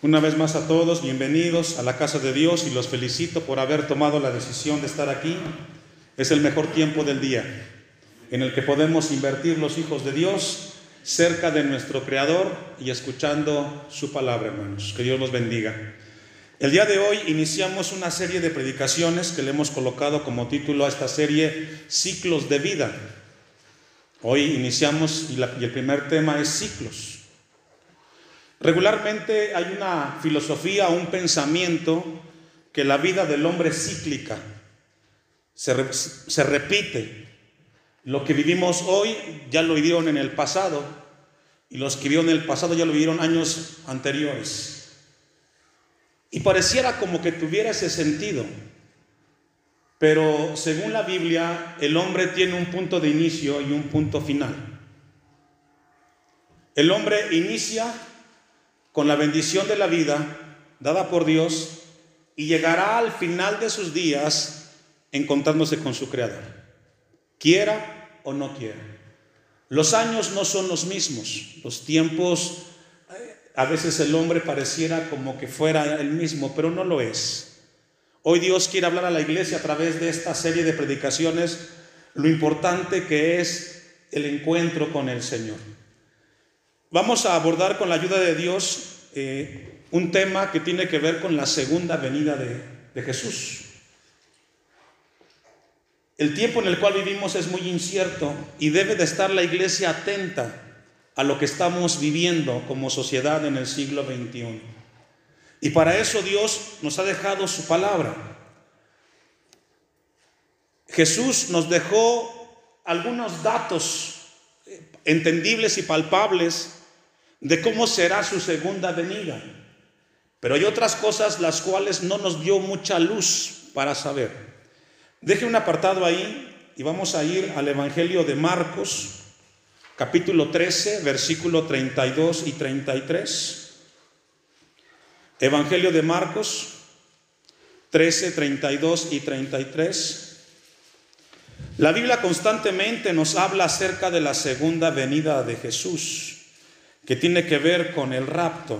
Una vez más a todos, bienvenidos a la casa de Dios y los felicito por haber tomado la decisión de estar aquí. Es el mejor tiempo del día en el que podemos invertir los hijos de Dios cerca de nuestro Creador y escuchando su palabra, hermanos. Que Dios los bendiga. El día de hoy iniciamos una serie de predicaciones que le hemos colocado como título a esta serie Ciclos de vida. Hoy iniciamos y, el primer tema es ciclos. Regularmente hay una filosofía, un pensamiento que la vida del hombre es cíclica, se, se repite. Lo que vivimos hoy ya lo vivieron en el pasado y los que vivieron en el pasado ya lo vivieron años anteriores. Y pareciera como que tuviera ese sentido. Pero según la Biblia, el hombre tiene un punto de inicio y un punto final. El hombre inicia con la bendición de la vida dada por Dios y llegará al final de sus días encontrándose con su Creador, quiera o no quiera. Los años no son los mismos, los tiempos, a veces el hombre pareciera como que fuera el mismo, pero no lo es. Hoy Dios quiere hablar a la iglesia a través de esta serie de predicaciones lo importante que es el encuentro con el Señor. Vamos a abordar con la ayuda de Dios eh, un tema que tiene que ver con la segunda venida de, de Jesús. El tiempo en el cual vivimos es muy incierto y debe de estar la iglesia atenta a lo que estamos viviendo como sociedad en el siglo XXI. Y para eso Dios nos ha dejado su palabra. Jesús nos dejó algunos datos entendibles y palpables de cómo será su segunda venida. Pero hay otras cosas las cuales no nos dio mucha luz para saber. Deje un apartado ahí y vamos a ir al Evangelio de Marcos, capítulo 13, versículo 32 y 33. Evangelio de Marcos 13, 32 y 33. La Biblia constantemente nos habla acerca de la segunda venida de Jesús que tiene que ver con el rapto.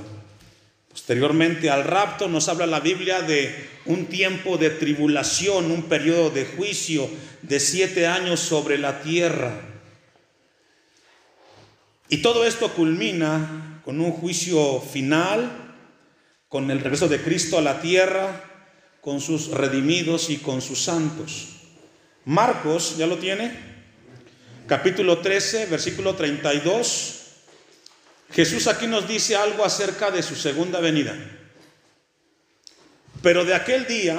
Posteriormente al rapto nos habla la Biblia de un tiempo de tribulación, un periodo de juicio de siete años sobre la tierra. Y todo esto culmina con un juicio final, con el regreso de Cristo a la tierra, con sus redimidos y con sus santos. Marcos, ¿ya lo tiene? Capítulo 13, versículo 32 Jesús aquí nos dice algo acerca de su segunda venida. Pero de aquel día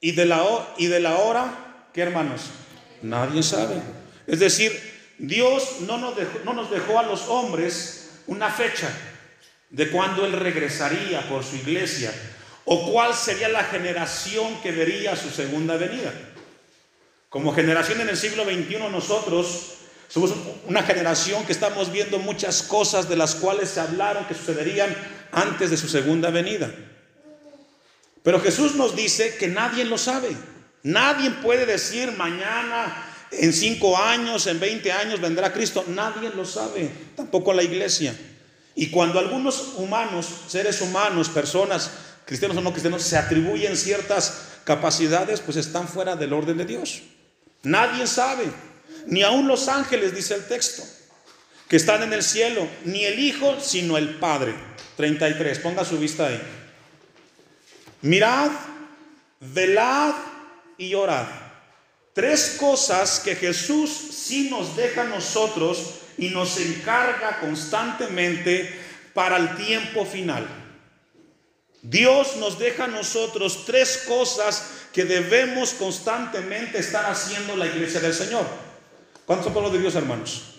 y de la, hora, ¿qué hermanos? Nadie sabe. Es decir, Dios no nos, dejó, no nos dejó a los hombres una fecha de cuándo Él regresaría por su iglesia o cuál sería la generación que vería su segunda venida. Como generación en el siglo XXI nosotros somos una generación que estamos viendo muchas cosas de las cuales se hablaron que sucederían antes de su segunda venida. Pero Jesús nos dice que nadie lo sabe. Nadie puede decir mañana, en cinco años, en 20 años vendrá Cristo. Nadie lo sabe, tampoco la iglesia. Y cuando algunos humanos, seres humanos, personas, cristianos o no cristianos, se atribuyen ciertas capacidades, pues están fuera del orden de Dios. Nadie sabe ni aun los ángeles, dice el texto, que están en el cielo, ni el Hijo, sino el Padre. 33, ponga su vista ahí. Mirad, velad y orad. Tres cosas que Jesús sí nos deja a nosotros y nos encarga constantemente para el tiempo final. Dios nos deja a nosotros tres cosas que debemos constantemente estar haciendo la iglesia del Señor. ¿Cuántos son pueblo de Dios, hermanos?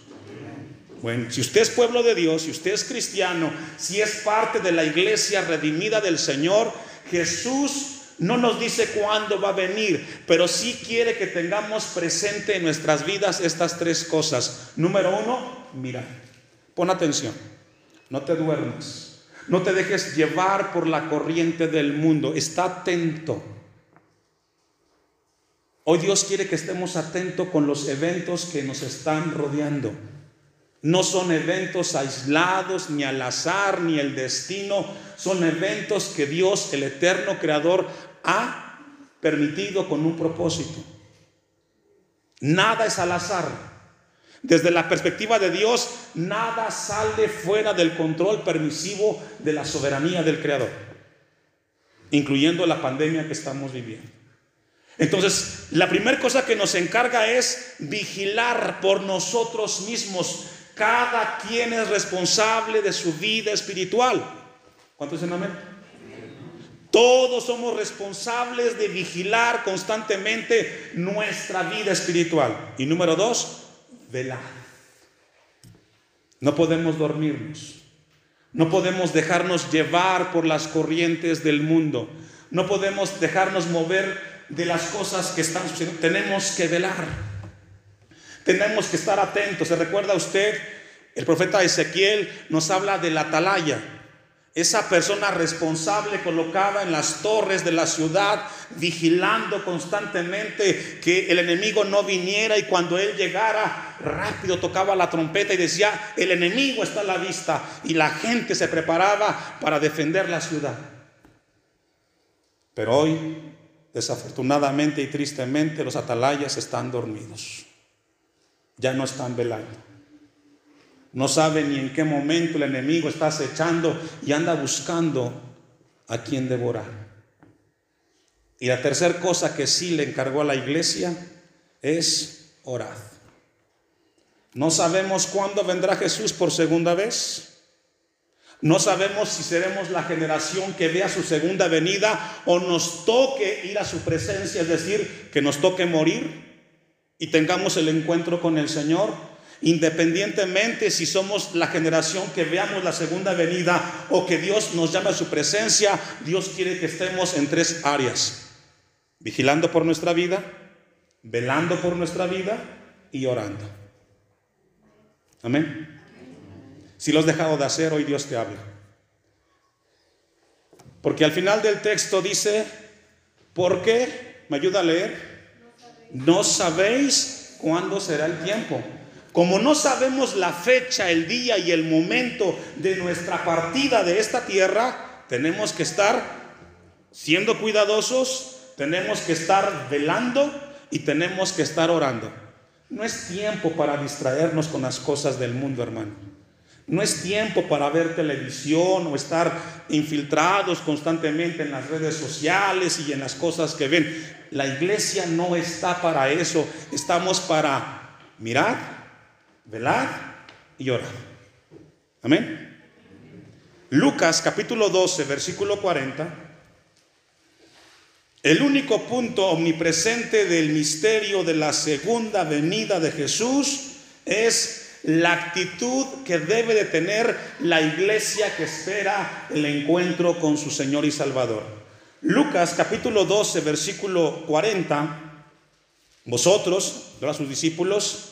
Bueno, si usted es pueblo de Dios, si usted es cristiano, si es parte de la iglesia redimida del Señor, Jesús no nos dice cuándo va a venir, pero sí quiere que tengamos presente en nuestras vidas estas tres cosas. Número uno, mira, pon atención, no te duermas, no te dejes llevar por la corriente del mundo, está atento. Hoy Dios quiere que estemos atentos con los eventos que nos están rodeando. No son eventos aislados, ni al azar, ni el destino. Son eventos que Dios, el eterno creador, ha permitido con un propósito. Nada es al azar. Desde la perspectiva de Dios, nada sale fuera del control permisivo de la soberanía del Creador, incluyendo la pandemia que estamos viviendo. Entonces, la primera cosa que nos encarga es vigilar por nosotros mismos. Cada quien es responsable de su vida espiritual. ¿Cuántos dicen amén? Todos somos responsables de vigilar constantemente nuestra vida espiritual. Y número dos, velar. No podemos dormirnos. No podemos dejarnos llevar por las corrientes del mundo. No podemos dejarnos mover de las cosas que están sucediendo. Tenemos que velar. Tenemos que estar atentos. ¿Se recuerda usted? El profeta Ezequiel nos habla de la atalaya. Esa persona responsable colocada en las torres de la ciudad, vigilando constantemente que el enemigo no viniera y cuando él llegara, rápido tocaba la trompeta y decía, el enemigo está a la vista y la gente se preparaba para defender la ciudad. Pero hoy, desafortunadamente y tristemente, los atalayas están dormidos, ya no están velando. No sabe ni en qué momento el enemigo está acechando y anda buscando a quien devorar. Y la tercera cosa que sí le encargó a la iglesia es orar. No sabemos cuándo vendrá Jesús por segunda vez. No sabemos si seremos la generación que vea su segunda venida o nos toque ir a su presencia, es decir, que nos toque morir y tengamos el encuentro con el Señor Independientemente si somos la generación que veamos la segunda venida o que Dios nos llama a su presencia, Dios quiere que estemos en tres áreas. Vigilando por nuestra vida, velando por nuestra vida y orando. Amén. Si lo has dejado de hacer, hoy Dios te habla. Porque al final del texto dice, ¿por qué? ¿Me ayuda a leer? No sabéis cuándo será el tiempo. Como no sabemos la fecha, el día y el momento de nuestra partida de esta tierra, tenemos que estar siendo cuidadosos, tenemos que estar velando y tenemos que estar orando. No es tiempo para distraernos con las cosas del mundo, hermano. No es tiempo para ver televisión o estar infiltrados constantemente en las redes sociales y en las cosas que ven. La iglesia no está para eso. Estamos para mirar, velar y orar. Amén. Lucas capítulo 12, versículo 40. El único punto omnipresente del misterio de la segunda venida de Jesús es la actitud que debe de tener la iglesia que espera el encuentro con su Señor y Salvador. Lucas capítulo 12, versículo 40. Vosotros, a sus discípulos,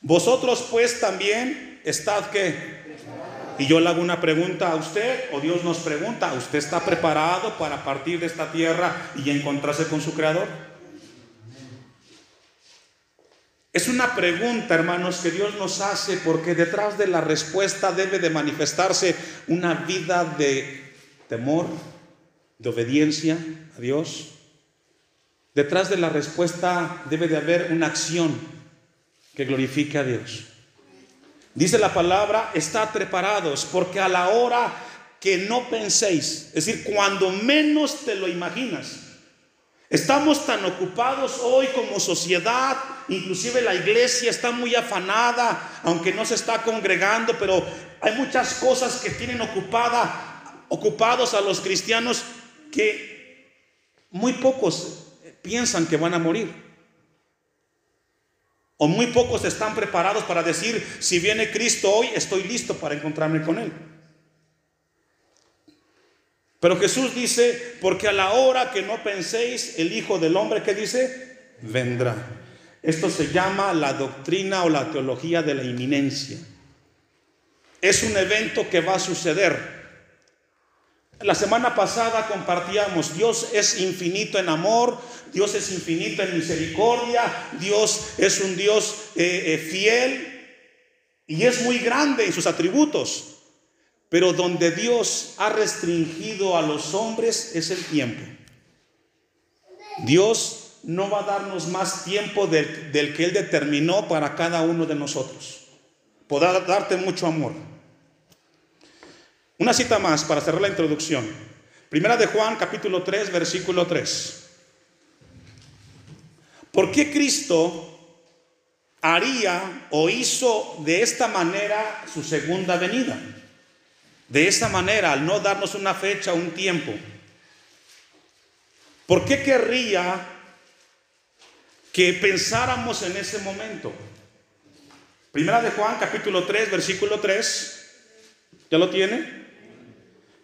vosotros pues también estad que... Y yo le hago una pregunta a usted, o Dios nos pregunta, ¿usted está preparado para partir de esta tierra y encontrarse con su Creador? Es una pregunta, hermanos, que Dios nos hace porque detrás de la respuesta debe de manifestarse una vida de temor, de obediencia a Dios. Detrás de la respuesta debe de haber una acción que glorifique a Dios. Dice la palabra, estad preparados, porque a la hora que no penséis, es decir, cuando menos te lo imaginas, estamos tan ocupados hoy como sociedad, inclusive la iglesia está muy afanada, aunque no se está congregando, pero hay muchas cosas que tienen ocupada, ocupados a los cristianos que muy pocos piensan que van a morir. O muy pocos están preparados para decir, si viene Cristo hoy, estoy listo para encontrarme con Él. Pero Jesús dice, porque a la hora que no penséis, el Hijo del Hombre, ¿qué dice? Vendrá. Esto se llama la doctrina o la teología de la inminencia. Es un evento que va a suceder. La semana pasada compartíamos, Dios es infinito en amor, Dios es infinito en misericordia, Dios es un Dios eh, eh, fiel. y es muy grande en sus atributos. Pero donde Dios ha restringido a los hombres es el tiempo. Dios no va a darnos más tiempo del, que Él determinó para cada uno de nosotros. Podrá darte mucho amor. Una cita más para cerrar la introducción. Primera de Juan capítulo 3, versículo 3. ¿Por qué Cristo haría o hizo de esta manera su segunda venida? De esta manera, al no darnos una fecha, un tiempo. ¿Por qué querría que pensáramos en ese momento? Primera de Juan, capítulo 3, versículo 3. ¿Ya lo tiene?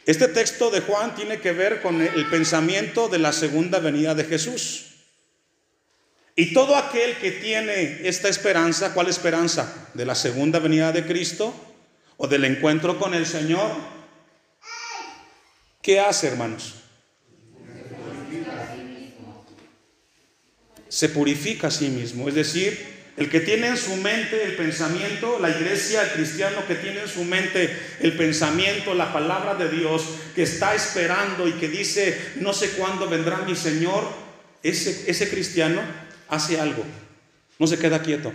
Este texto de Juan tiene que ver con el pensamiento de la segunda venida de Jesús. Y todo aquel que tiene esta esperanza, ¿cuál esperanza? De la segunda venida de Cristo o del encuentro con el Señor. ¿Qué hace, hermanos? Se purifica a sí mismo. Es decir, el que tiene en su mente el pensamiento, la iglesia, el cristiano que tiene en su mente el pensamiento, la palabra de Dios, que está esperando y que dice, no sé cuándo vendrá mi Señor, ese, cristiano hace algo, no se queda quieto,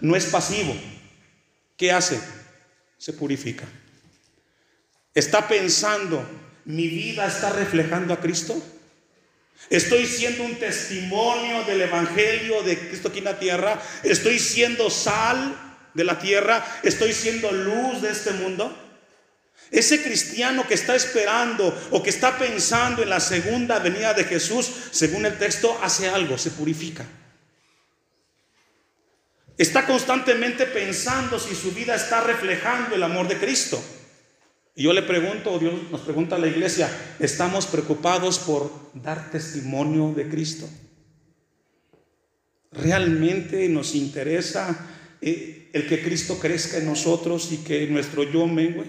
no es pasivo. ¿Qué hace? Se purifica. Está pensando, mi vida está reflejando a Cristo. Estoy siendo un testimonio del Evangelio de Cristo aquí en la tierra. Estoy siendo sal de la tierra. Estoy siendo luz de este mundo. Ese cristiano que está esperando o que está pensando en la segunda venida de Jesús, según el texto, hace algo, se purifica. Está constantemente pensando si su vida está reflejando el amor de Cristo. Y yo le pregunto, o Dios nos pregunta a la iglesia, ¿estamos preocupados por dar testimonio de Cristo? ¿Realmente nos interesa eh, el que Cristo crezca en nosotros y que nuestro yo mengue?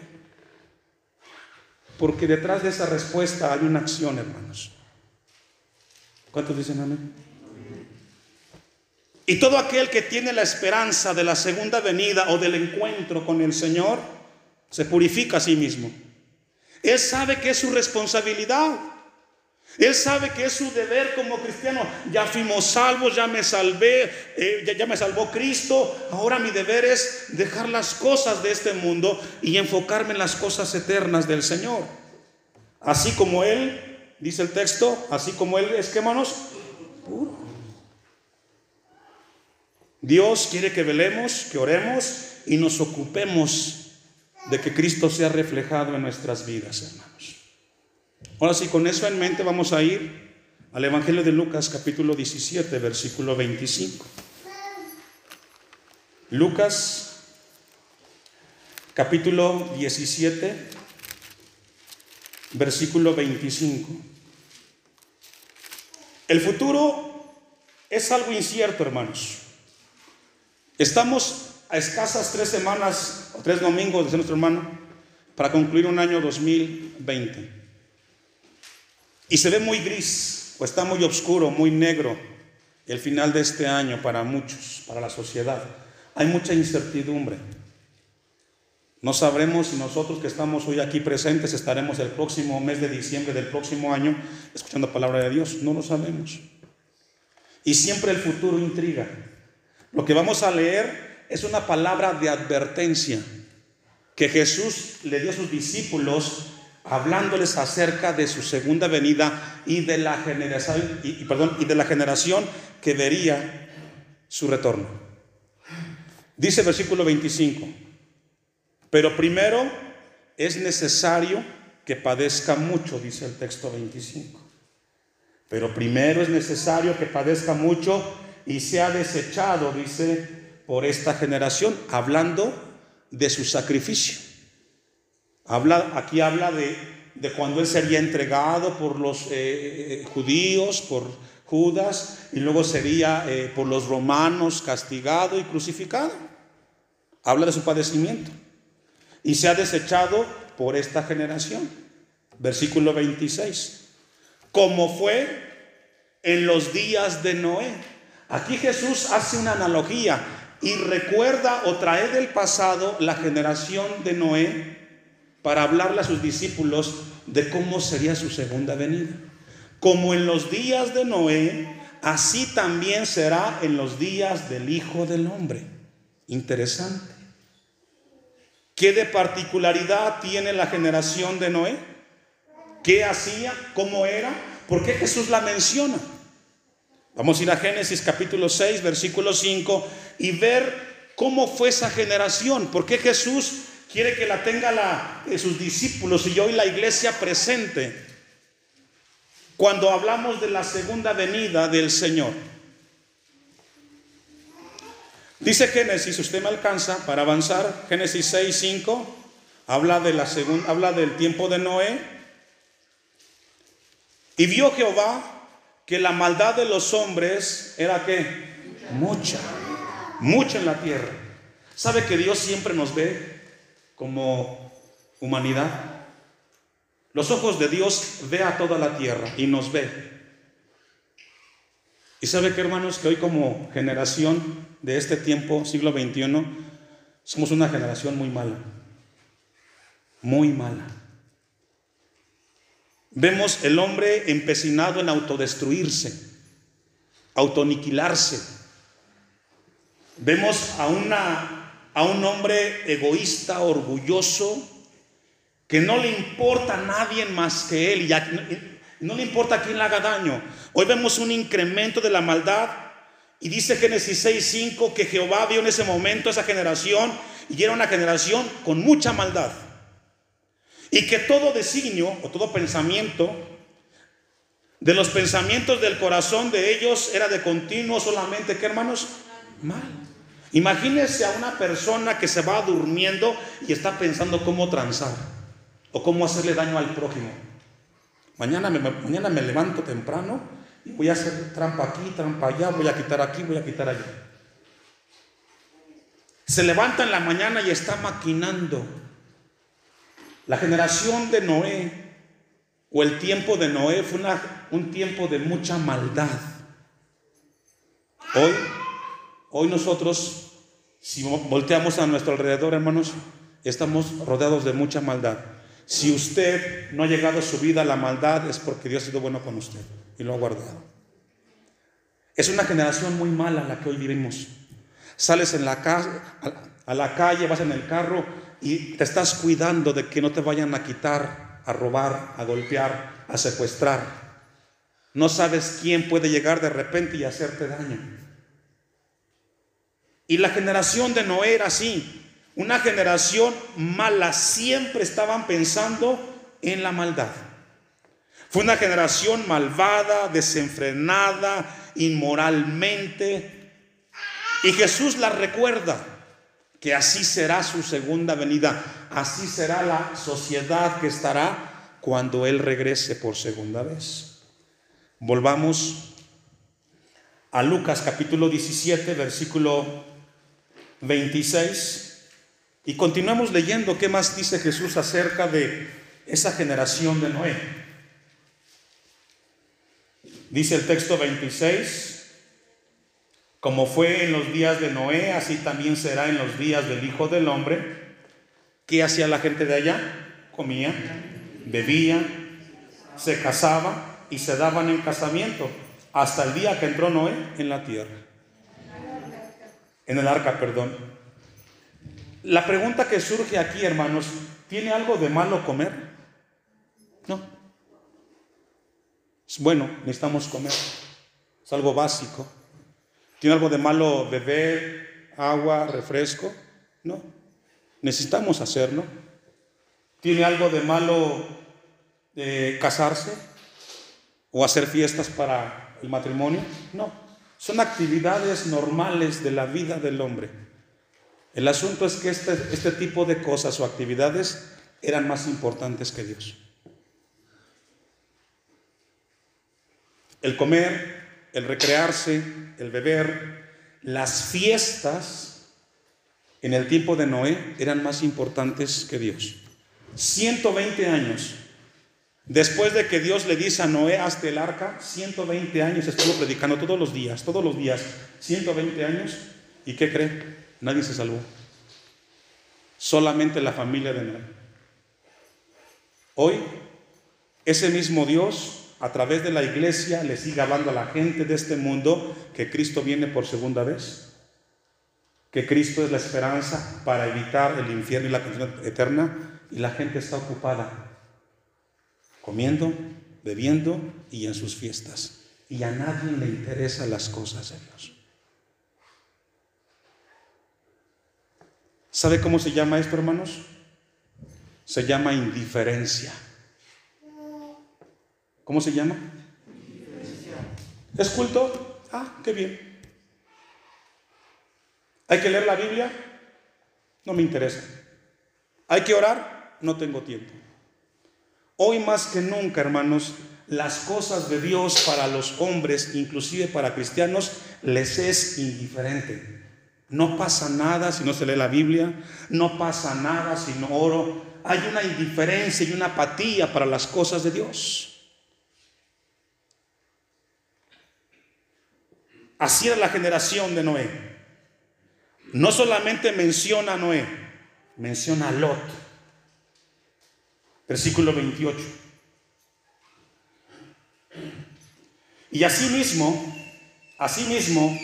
Porque detrás de esa respuesta hay una acción, hermanos. ¿Cuántos dicen amén? Y todo aquel que tiene la esperanza de la segunda venida o del encuentro con el Señor, se purifica a sí mismo. Él sabe que es su responsabilidad. Él sabe que es su deber como cristiano. Ya fuimos salvos, ya me salvé, eh, ya, me salvó Cristo. Ahora mi deber es dejar las cosas de este mundo y enfocarme en las cosas eternas del Señor. Así como Él, dice el texto, así como Él es, ¿qué manos? Puro. Dios quiere que velemos, que oremos y nos ocupemos de que Cristo sea reflejado en nuestras vidas, hermanos. Ahora sí, con eso en mente vamos a ir al Evangelio de Lucas capítulo 17, versículo 25. Lucas capítulo 17, versículo 25. El futuro es algo incierto, hermanos. Estamos a escasas tres semanas o tres domingos, dice nuestro hermano, para concluir un año 2020. Y se ve muy gris, o está muy oscuro, muy negro el final de este año para muchos, para la sociedad. Hay mucha incertidumbre. No sabremos si nosotros que estamos hoy aquí presentes estaremos el próximo mes de diciembre del próximo año escuchando la palabra de Dios. No lo sabemos. Y siempre el futuro intriga. Lo que vamos a leer es una palabra de advertencia que Jesús le dio a sus discípulos hablándoles acerca de su segunda venida y de la generación, y, de la generación que vería su retorno. Dice el versículo 25, pero primero es necesario que padezca mucho, dice el texto 25. Pero primero es necesario que padezca mucho y sea desechado, dice, por esta generación, hablando de su sacrificio. Habla, aquí habla de, cuando él sería entregado por los eh, eh, judíos, por Judas, y luego sería eh, por los romanos castigado y crucificado. Habla de su padecimiento. Y se ha desechado por esta generación. Versículo 26. Como fue en los días de Noé. Aquí Jesús hace una analogía y recuerda o trae del pasado la generación de Noé para hablarle a sus discípulos de cómo sería su segunda venida. Como en los días de Noé, así también será en los días del Hijo del Hombre. Interesante. ¿Qué de particularidad tiene la generación de Noé? ¿Qué hacía? ¿Cómo era? ¿Por qué Jesús la menciona? Vamos a ir a Génesis capítulo 6, versículo 5 y ver cómo fue esa generación. ¿Por qué Jesús quiere que la tenga eh, sus discípulos y hoy la iglesia presente? Cuando hablamos de la segunda venida del Señor. Dice Génesis, usted me alcanza para avanzar, Génesis 6, 5, habla, de la segunda, habla del tiempo de Noé. Y vio Jehová que la maldad de los hombres era que mucha, mucha en la tierra. ¿Sabe que Dios siempre nos ve como humanidad? Los ojos de Dios ve a toda la tierra y nos ve. Y sabe que hermanos, que hoy como generación de este tiempo, siglo XXI, somos una generación muy mala. Muy mala. Vemos el hombre empecinado en autodestruirse, autoniquilarse. Vemos a, una, a un hombre egoísta, orgulloso, que no le importa a nadie más que él. Ya, no le importa a quién le haga daño. Hoy vemos un incremento de la maldad. Y dice Génesis 6:5 que Jehová vio en ese momento esa generación y era una generación con mucha maldad. Y que todo designio o todo pensamiento de los pensamientos del corazón de ellos era de continuo solamente, ¿qué hermanos? Mal. Imagínese a una persona que se va durmiendo y está pensando cómo transar o cómo hacerle daño al prójimo. Mañana me, mañana me levanto temprano y voy a hacer trampa aquí, trampa allá, voy a quitar aquí, voy a quitar allá. Se levanta en la mañana y está maquinando. La generación de Noé o el tiempo de Noé fue un tiempo de mucha maldad. Hoy, hoy nosotros, si volteamos a nuestro alrededor, hermanos, estamos rodeados de mucha maldad. Si usted no ha llegado a su vida a la maldad es porque Dios ha sido bueno con usted y lo ha guardado. Es una generación muy mala la que hoy vivimos. Sales en la a la calle, vas en el carro y te estás cuidando de que no te vayan a quitar, a robar, a golpear, a secuestrar. No sabes quién puede llegar de repente y hacerte daño. Y la generación de Noé era así. Una generación mala, siempre estaban pensando en la maldad. Fue una generación malvada, desenfrenada, inmoralmente. Y Jesús la recuerda que así será su segunda venida, así será la sociedad que estará cuando Él regrese por segunda vez. Volvamos a Lucas capítulo 17, versículo 26. Y continuamos leyendo qué más dice Jesús acerca de esa generación de Noé. Dice el texto 26, como fue en los días de Noé, así también será en los días del Hijo del Hombre. ¿Qué hacía la gente de allá? Comía, bebía, se casaba y se daban en casamiento hasta el día que entró Noé en la tierra. En el arca, perdón. La pregunta que surge aquí, hermanos, ¿tiene algo de malo comer? No. Bueno, necesitamos comer. Es algo básico. ¿Tiene algo de malo beber agua, refresco? No. Necesitamos hacerlo. ¿Tiene algo de malo eh, casarse o hacer fiestas para el matrimonio? No. Son actividades normales de la vida del hombre. El asunto es que este, este tipo de cosas o actividades eran más importantes que Dios. El comer, el recrearse, el beber, las fiestas en el tiempo de Noé eran más importantes que Dios. 120 años. Después de que Dios le dice a Noé, hazte el arca, 120 años estuvo predicando todos los días, todos los días, 120 años ¿Y qué cree? Nadie se salvó. Solamente la familia de Noé. Hoy, ese mismo Dios, a través de la iglesia, le sigue hablando a la gente de este mundo que Cristo viene por segunda vez. Que Cristo es la esperanza para evitar el infierno y la condenación eterna. Y la gente está ocupada comiendo, bebiendo y en sus fiestas. Y a nadie le interesan las cosas de Dios. ¿Sabe cómo se llama esto, hermanos? Se llama indiferencia. ¿Cómo se llama? ¿Es culto? Ah, qué bien. ¿Hay que leer la Biblia? No me interesa. ¿Hay que orar? No tengo tiempo. Hoy más que nunca, hermanos, las cosas de Dios para los hombres, inclusive para cristianos, les es indiferente. No pasa nada si no se lee la Biblia, no pasa nada si no oro. Hay una indiferencia y una apatía para las cosas de Dios. Así era la generación de Noé. No solamente menciona a Noé, menciona a Lot. Versículo 28. Y asimismo, asimismo,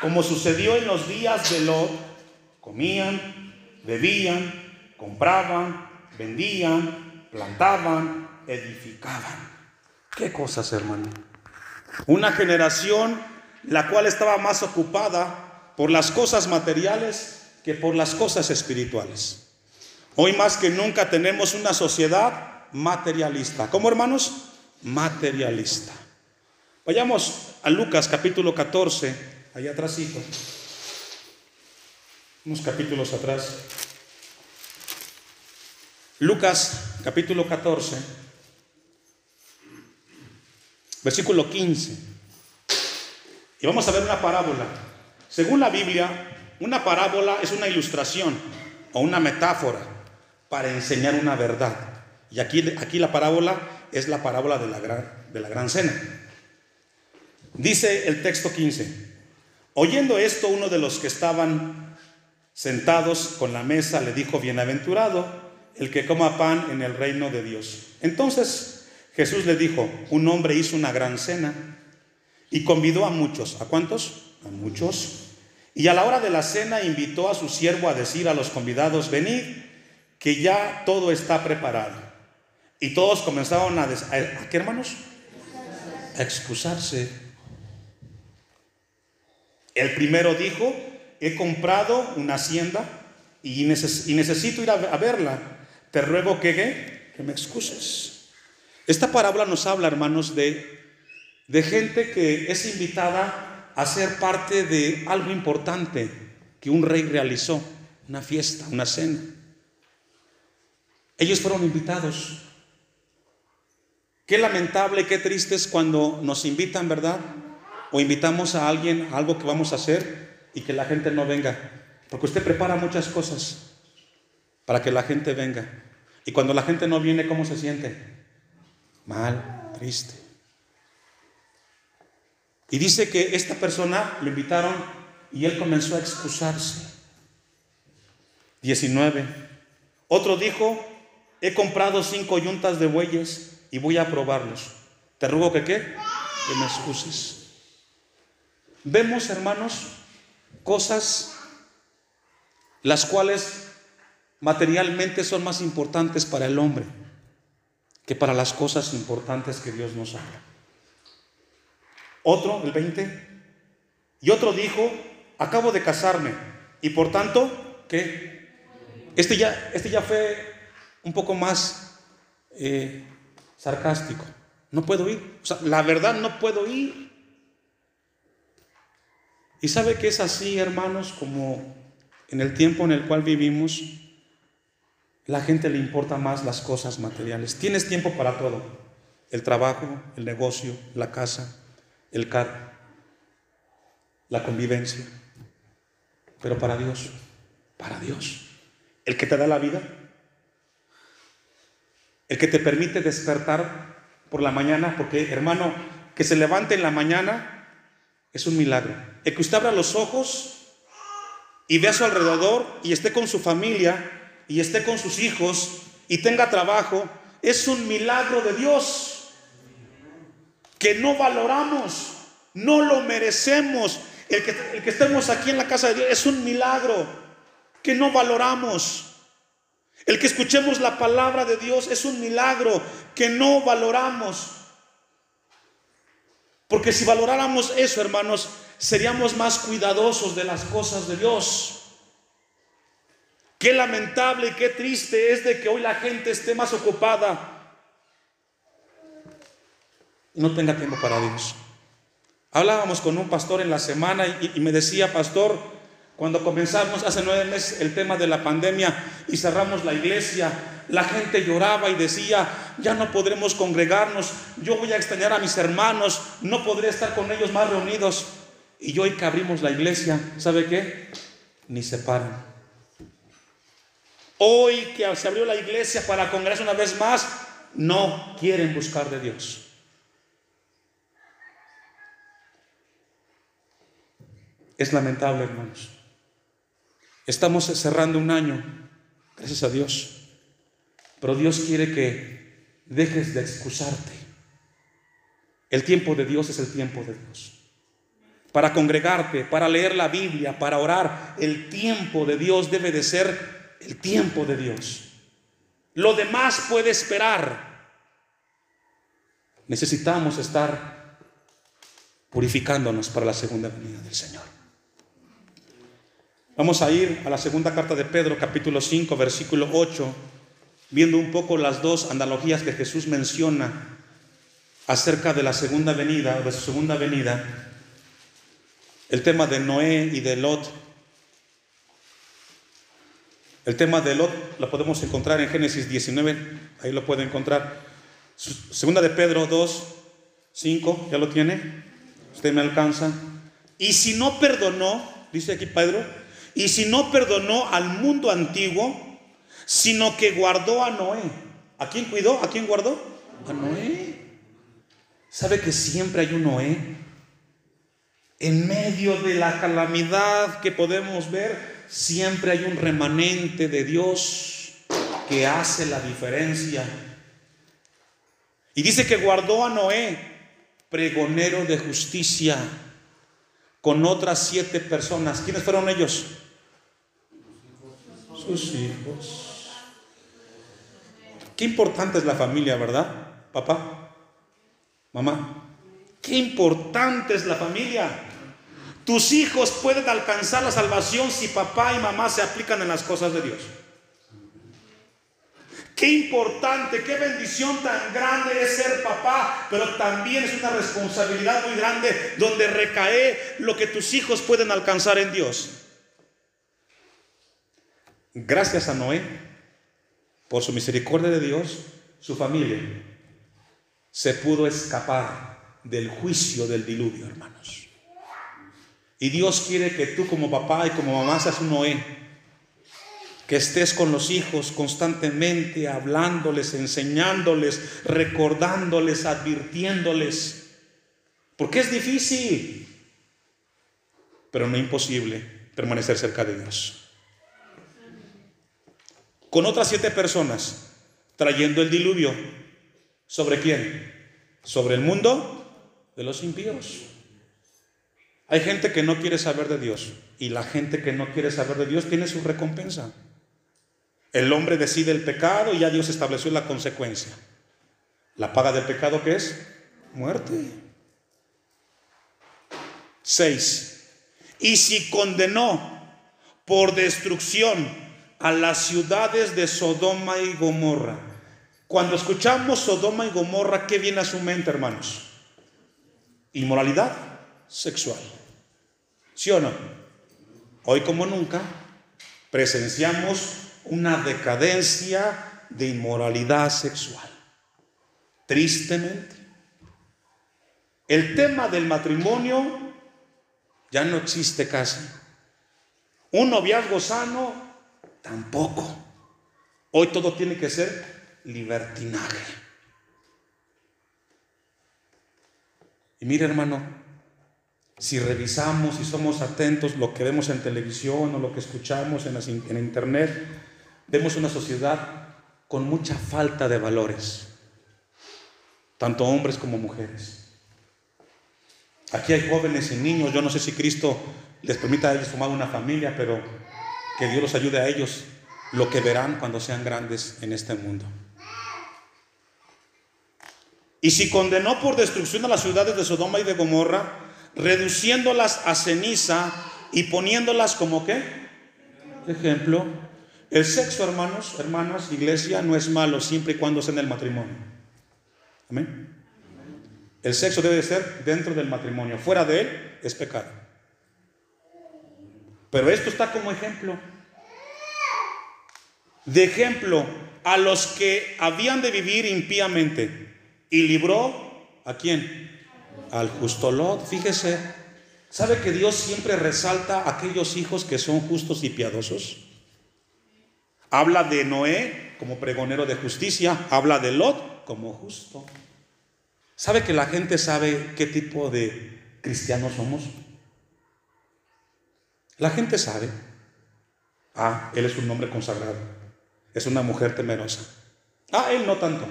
como sucedió en los días de Lot, comían, bebían, compraban, vendían, plantaban, edificaban. ¿Qué cosas, hermano? Una generación la cual estaba más ocupada por las cosas materiales que por las cosas espirituales. Hoy más que nunca tenemos una sociedad materialista. ¿Cómo hermanos? Materialista. Vayamos a Lucas capítulo 14, allá atrásito, unos capítulos atrás. Lucas capítulo 14, versículo 15. Y vamos a ver una parábola. Según la Biblia, una parábola es una ilustración o una metáfora para enseñar una verdad. Y aquí, aquí la parábola es la parábola de la, gran, de la gran cena. Dice el texto 15. Oyendo esto, uno de los que estaban sentados con la mesa le dijo, bienaventurado el que coma pan en el reino de Dios. Entonces Jesús le dijo, un hombre hizo una gran cena y convidó a muchos. ¿A cuántos? A muchos. Y a la hora de la cena invitó a su siervo a decir a los convidados, venid, que ya todo está preparado. Y todos comenzaron a, ¿a qué hermanos? A excusarse. El primero dijo, he comprado una hacienda y, necesito ir a, verla. Te ruego que, que me excuses. Esta parábola nos habla, hermanos, de, de gente que es invitada a ser parte de algo importante que un rey realizó, una fiesta, una cena. Ellos fueron invitados. Qué lamentable, qué triste es cuando nos invitan, ¿verdad? o invitamos a alguien a algo que vamos a hacer y que la gente no venga. Porque usted prepara muchas cosas para que la gente venga. Y cuando la gente no viene, ¿cómo se siente? Mal, triste. Y dice que esta persona lo invitaron y él comenzó a excusarse. 19. Otro dijo, he comprado cinco yuntas de bueyes y voy a probarlos. Te ruego que qué? Que me excuses. Vemos, hermanos, cosas las cuales materialmente son más importantes para el hombre que para las cosas importantes que Dios nos habla. Otro, el 20, y otro dijo, acabo de casarme, y por tanto, ¿qué? Este ya, este ya fue un poco más eh, sarcástico. No puedo ir. O sea, la verdad no puedo ir. Y sabe que es así, hermanos, como en el tiempo en el cual vivimos, la gente le importa más las cosas materiales. Tienes tiempo para todo. El trabajo, el negocio, la casa, el carro, la convivencia. Pero para Dios, para Dios, el que te da la vida, el que te permite despertar por la mañana, porque hermano, que se levante en la mañana es un milagro. El que usted abra los ojos y ve a su alrededor y esté con su familia y esté con sus hijos y tenga trabajo, es un milagro de Dios que no valoramos, no lo merecemos. El que, estemos aquí en la casa de Dios es un milagro que no valoramos. El que escuchemos la palabra de Dios es un milagro que no valoramos. Porque si valoráramos eso, hermanos, seríamos más cuidadosos de las cosas de Dios. Qué lamentable y qué triste es de que hoy la gente esté más ocupada no tenga tiempo para Dios. Hablábamos con un pastor en la semana y, me decía, pastor, cuando comenzamos hace nueve meses el tema de la pandemia y cerramos la iglesia, la gente lloraba y decía, ya no podremos congregarnos, yo voy a extrañar a mis hermanos, no podré estar con ellos más reunidos. Y hoy que abrimos la iglesia, ¿sabe qué? Ni se paran. Hoy que se abrió la iglesia para congregarse una vez más, no quieren buscar de Dios. Es lamentable, hermanos. Estamos cerrando un año, gracias a Dios. Pero Dios quiere que dejes de excusarte. El tiempo de Dios es el tiempo de Dios. Para congregarte, para leer la Biblia, para orar, el tiempo de Dios debe de ser el tiempo de Dios. Lo demás puede esperar. Necesitamos estar purificándonos para la segunda venida del Señor. Vamos a ir a la segunda carta de Pedro, capítulo 5, versículo 8, viendo un poco las dos analogías que Jesús menciona acerca de la segunda venida, segunda venida, el tema de Noé y de Lot. El tema de Lot lo podemos encontrar en Génesis 19, ahí lo puede encontrar. Segunda de Pedro 2, 5, ¿ya lo tiene? Usted me alcanza. Y si no perdonó, dice aquí Pedro, y si no perdonó al mundo antiguo, sino que guardó a Noé. ¿A quién cuidó? ¿A quién guardó? A Noé. ¿Sabe que siempre hay un Noé? En medio de la calamidad que podemos ver, siempre hay un remanente de Dios que hace la diferencia. Y dice que guardó a Noé, pregonero de justicia, con otras siete personas. ¿Quiénes fueron ellos? Sus hijos. Qué importante es la familia, ¿verdad? Papá, mamá. Qué importante es la familia. Tus hijos pueden alcanzar la salvación si papá y mamá se aplican en las cosas de Dios. Qué importante, qué bendición tan grande es ser papá, pero también es una responsabilidad muy grande donde recae lo que tus hijos pueden alcanzar en Dios. Gracias a Noé, por su misericordia de Dios, su familia se pudo escapar del juicio del diluvio, hermanos. Y Dios quiere que tú como papá y como mamá seas un Noé, que estés con los hijos constantemente hablándoles, enseñándoles, recordándoles, advirtiéndoles. Porque es difícil, pero no imposible permanecer cerca de Dios con otras siete personas, trayendo el diluvio. ¿Sobre quién? Sobre el mundo de los impíos. Hay gente que no quiere saber de Dios y la gente que no quiere saber de Dios tiene su recompensa. El hombre decide el pecado y ya Dios estableció la consecuencia. La paga del pecado que es muerte. Seis. Y si condenó por destrucción a las ciudades de Sodoma y Gomorra. Cuando escuchamos Sodoma y Gomorra, ¿qué viene a su mente, hermanos? Inmoralidad sexual. ¿Sí o no? Hoy como nunca presenciamos una decadencia de inmoralidad sexual. Tristemente. El tema del matrimonio ya no existe casi. Un noviazgo sano Tampoco. Hoy todo tiene que ser libertinaje. Y mire hermano, Si revisamos y somos atentos lo que vemos en televisión o lo que escuchamos en, en internet, vemos una sociedad con mucha falta de valores, tanto hombres como mujeres. Aquí hay jóvenes y niños, yo no sé si Cristo les permita a ellos formar una familia, pero que Dios los ayude a ellos lo que verán cuando sean grandes en este mundo. Y si condenó por destrucción a las ciudades de Sodoma y de Gomorra, reduciéndolas a ceniza y poniéndolas como qué? Ejemplo. El sexo, hermanos, hermanas, iglesia, no es malo siempre y cuando sea en el matrimonio. Amén. El sexo debe ser dentro del matrimonio. Fuera de él es pecado. Pero esto está como ejemplo. De ejemplo a los que habían de vivir impíamente. Y libró a quién? Al justo Lot. Fíjese. ¿Sabe que Dios siempre resalta a aquellos hijos que son justos y piadosos? Habla de Noé como pregonero de justicia. Habla de Lot como justo. ¿Sabe que la gente sabe qué tipo de cristianos somos? La gente sabe. Ah, él es un hombre consagrado. Es una mujer temerosa. Ah, él no tanto.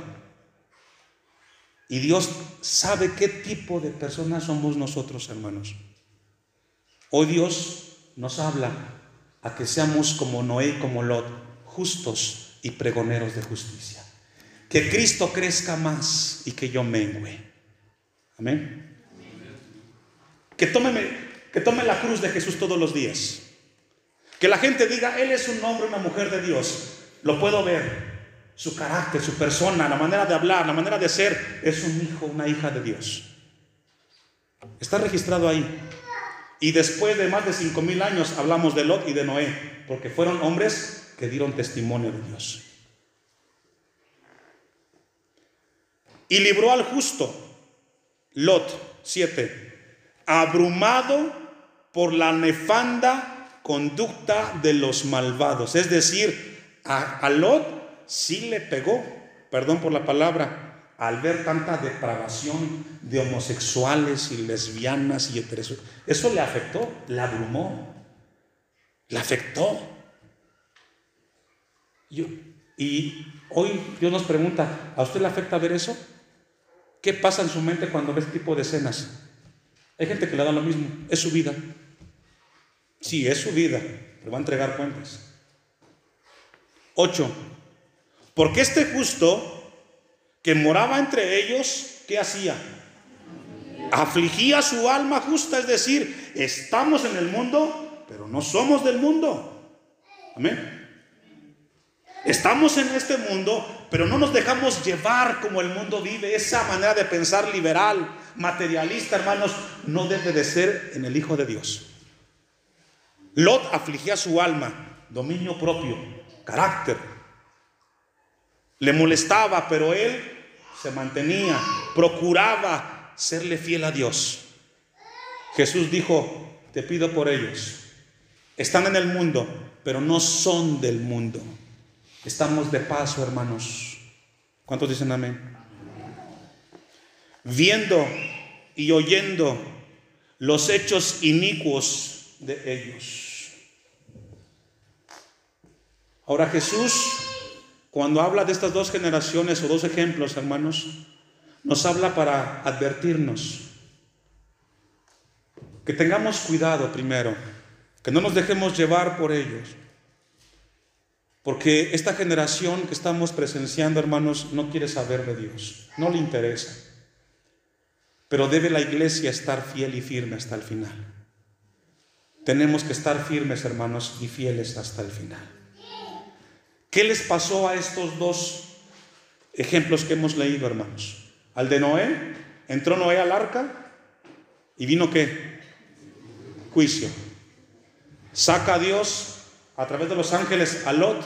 Y Dios sabe qué tipo de personas somos nosotros, hermanos. Hoy Dios nos habla a que seamos como Noé y como Lot, justos y pregoneros de justicia. Que Cristo crezca más y que yo mengüe. Amén. Que tome, que tome la cruz de Jesús todos los días. Que la gente diga, Él es un hombre, una mujer de Dios. Lo puedo ver. Su carácter, su persona, la manera de hablar, la manera de ser, es un hijo, una hija de Dios. Está registrado ahí. Y después de más de cinco mil años hablamos de Lot y de Noé, porque fueron hombres que dieron testimonio de Dios. Y libró al justo, Lot 7, abrumado por la nefanda conducta de los malvados. Es decir, a, Lot sí le pegó, perdón por la palabra, al ver tanta depravación de homosexuales y lesbianas y heterosexuales. Eso le afectó, le abrumó, le afectó y hoy Dios nos pregunta, ¿a usted le afecta ver eso? ¿Qué pasa en su mente cuando ve este tipo de escenas? Hay gente que le da lo mismo, es su vida. Sí, es su vida, pero va a entregar cuentas. 8. Porque este justo que moraba entre ellos, ¿qué hacía? Afligía su alma justa, es decir, estamos en el mundo, pero no somos del mundo. Amén. Estamos en este mundo, pero no nos dejamos llevar como el mundo vive. Esa manera de pensar liberal, materialista, hermanos, no debe de ser en el Hijo de Dios. Lot afligía su alma, dominio propio, carácter. Le molestaba, pero él se mantenía, procuraba serle fiel a Dios. Jesús dijo, te pido por ellos. Están en el mundo, pero no son del mundo. Estamos de paso, hermanos. ¿Cuántos dicen amén? Viendo y oyendo los hechos inicuos de ellos. Ahora Jesús, cuando habla de estas dos generaciones o dos ejemplos, hermanos, nos habla para advertirnos que tengamos cuidado primero, que no nos dejemos llevar por ellos porque esta generación que estamos presenciando, hermanos, no quiere saber de Dios, no le interesa. Pero debe la iglesia estar fiel y firme hasta el final. Tenemos que estar firmes, hermanos, y fieles hasta el final. ¿Qué les pasó a estos dos ejemplos que hemos leído, hermanos? Al de Noé, entró Noé al arca y vino qué? Juicio. Saca a Dios a través de los ángeles a Lot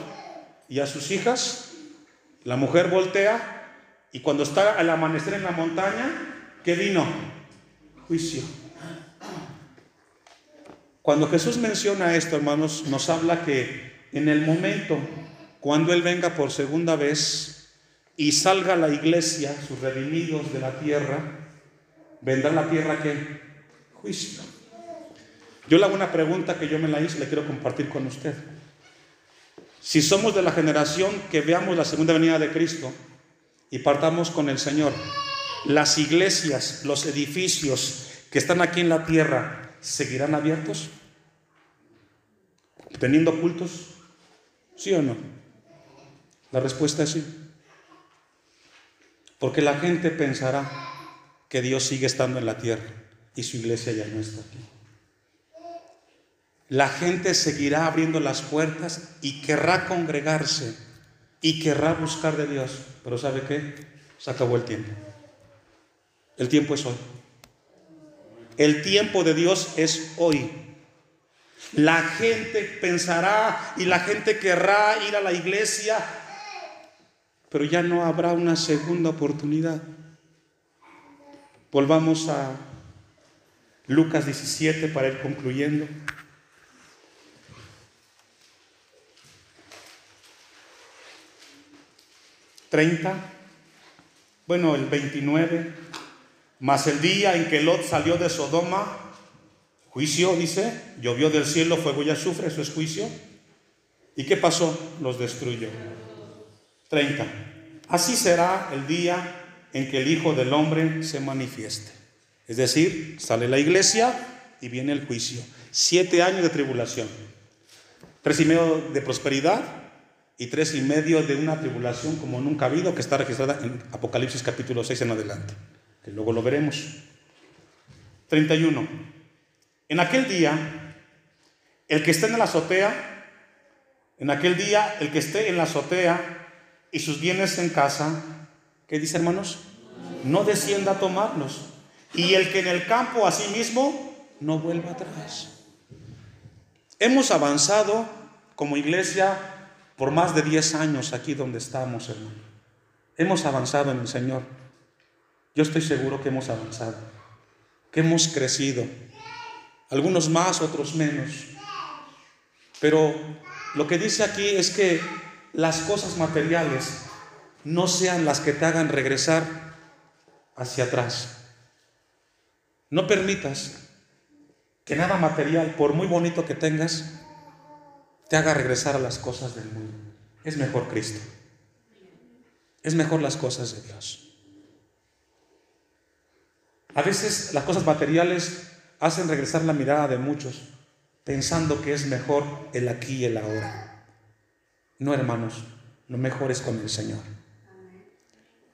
y a sus hijas. La mujer voltea y cuando está al amanecer en la montaña, ¿qué vino? Juicio. Cuando Jesús menciona esto, hermanos, nos habla que en el momento cuando Él venga por segunda vez y salga la iglesia, sus redimidos de la tierra, vendrá la tierra que juicio. Yo le hago una pregunta que yo me la hice y la quiero compartir con usted. Si somos de la generación que veamos la segunda venida de Cristo y partamos con el Señor, las iglesias, los edificios que están aquí en la tierra, ¿seguirán abiertos? ¿Teniendo cultos? ¿Sí o no? La respuesta es sí. Porque la gente pensará que Dios sigue estando en la tierra y su iglesia ya no está aquí. La gente seguirá abriendo las puertas y querrá congregarse y querrá buscar de Dios. Pero ¿sabe qué? Se acabó el tiempo. El tiempo es hoy. El tiempo de Dios es hoy. La gente pensará y la gente querrá ir a la iglesia, pero ya no habrá una segunda oportunidad. Volvamos a Lucas 17 para ir concluyendo. ¿30? Bueno, el 29. Más el día en que Lot salió de Sodoma, juicio, dice, llovió del cielo fuego y azufre, eso es juicio. ¿Y qué pasó? Los destruyó. 30. Así será el día en que el Hijo del Hombre se manifieste. Es decir, sale la iglesia y viene el juicio. Siete años de tribulación. Tres y medio de prosperidad y tres y medio de una tribulación como nunca ha habido, que está registrada en Apocalipsis capítulo 6 en adelante que luego lo veremos. 31. En aquel día, el que esté en la azotea, en aquel día, el que esté en la azotea y sus bienes en casa, ¿qué dice hermanos? No descienda a tomarlos. Y el que en el campo a sí mismo no vuelva atrás. Hemos avanzado como iglesia por más de 10 años aquí donde estamos, hermano. Hemos avanzado en el Señor. Yo estoy seguro que hemos avanzado, que hemos crecido, algunos más, otros menos. Pero lo que dice aquí es que las cosas materiales no sean las que te hagan regresar hacia atrás. No permitas que nada material, por muy bonito que tengas, te haga regresar a las cosas del mundo. Es mejor Cristo. Es mejor las cosas de Dios. A veces las cosas materiales hacen regresar la mirada de muchos, pensando que es mejor el aquí y el ahora. No, hermanos, lo mejor es con el Señor.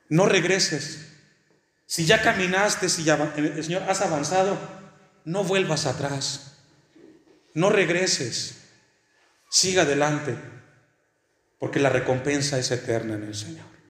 No regreses. Si ya caminaste, si ya, el Señor has avanzado, no vuelvas atrás. No regreses. Siga adelante, porque la recompensa es eterna en el Señor.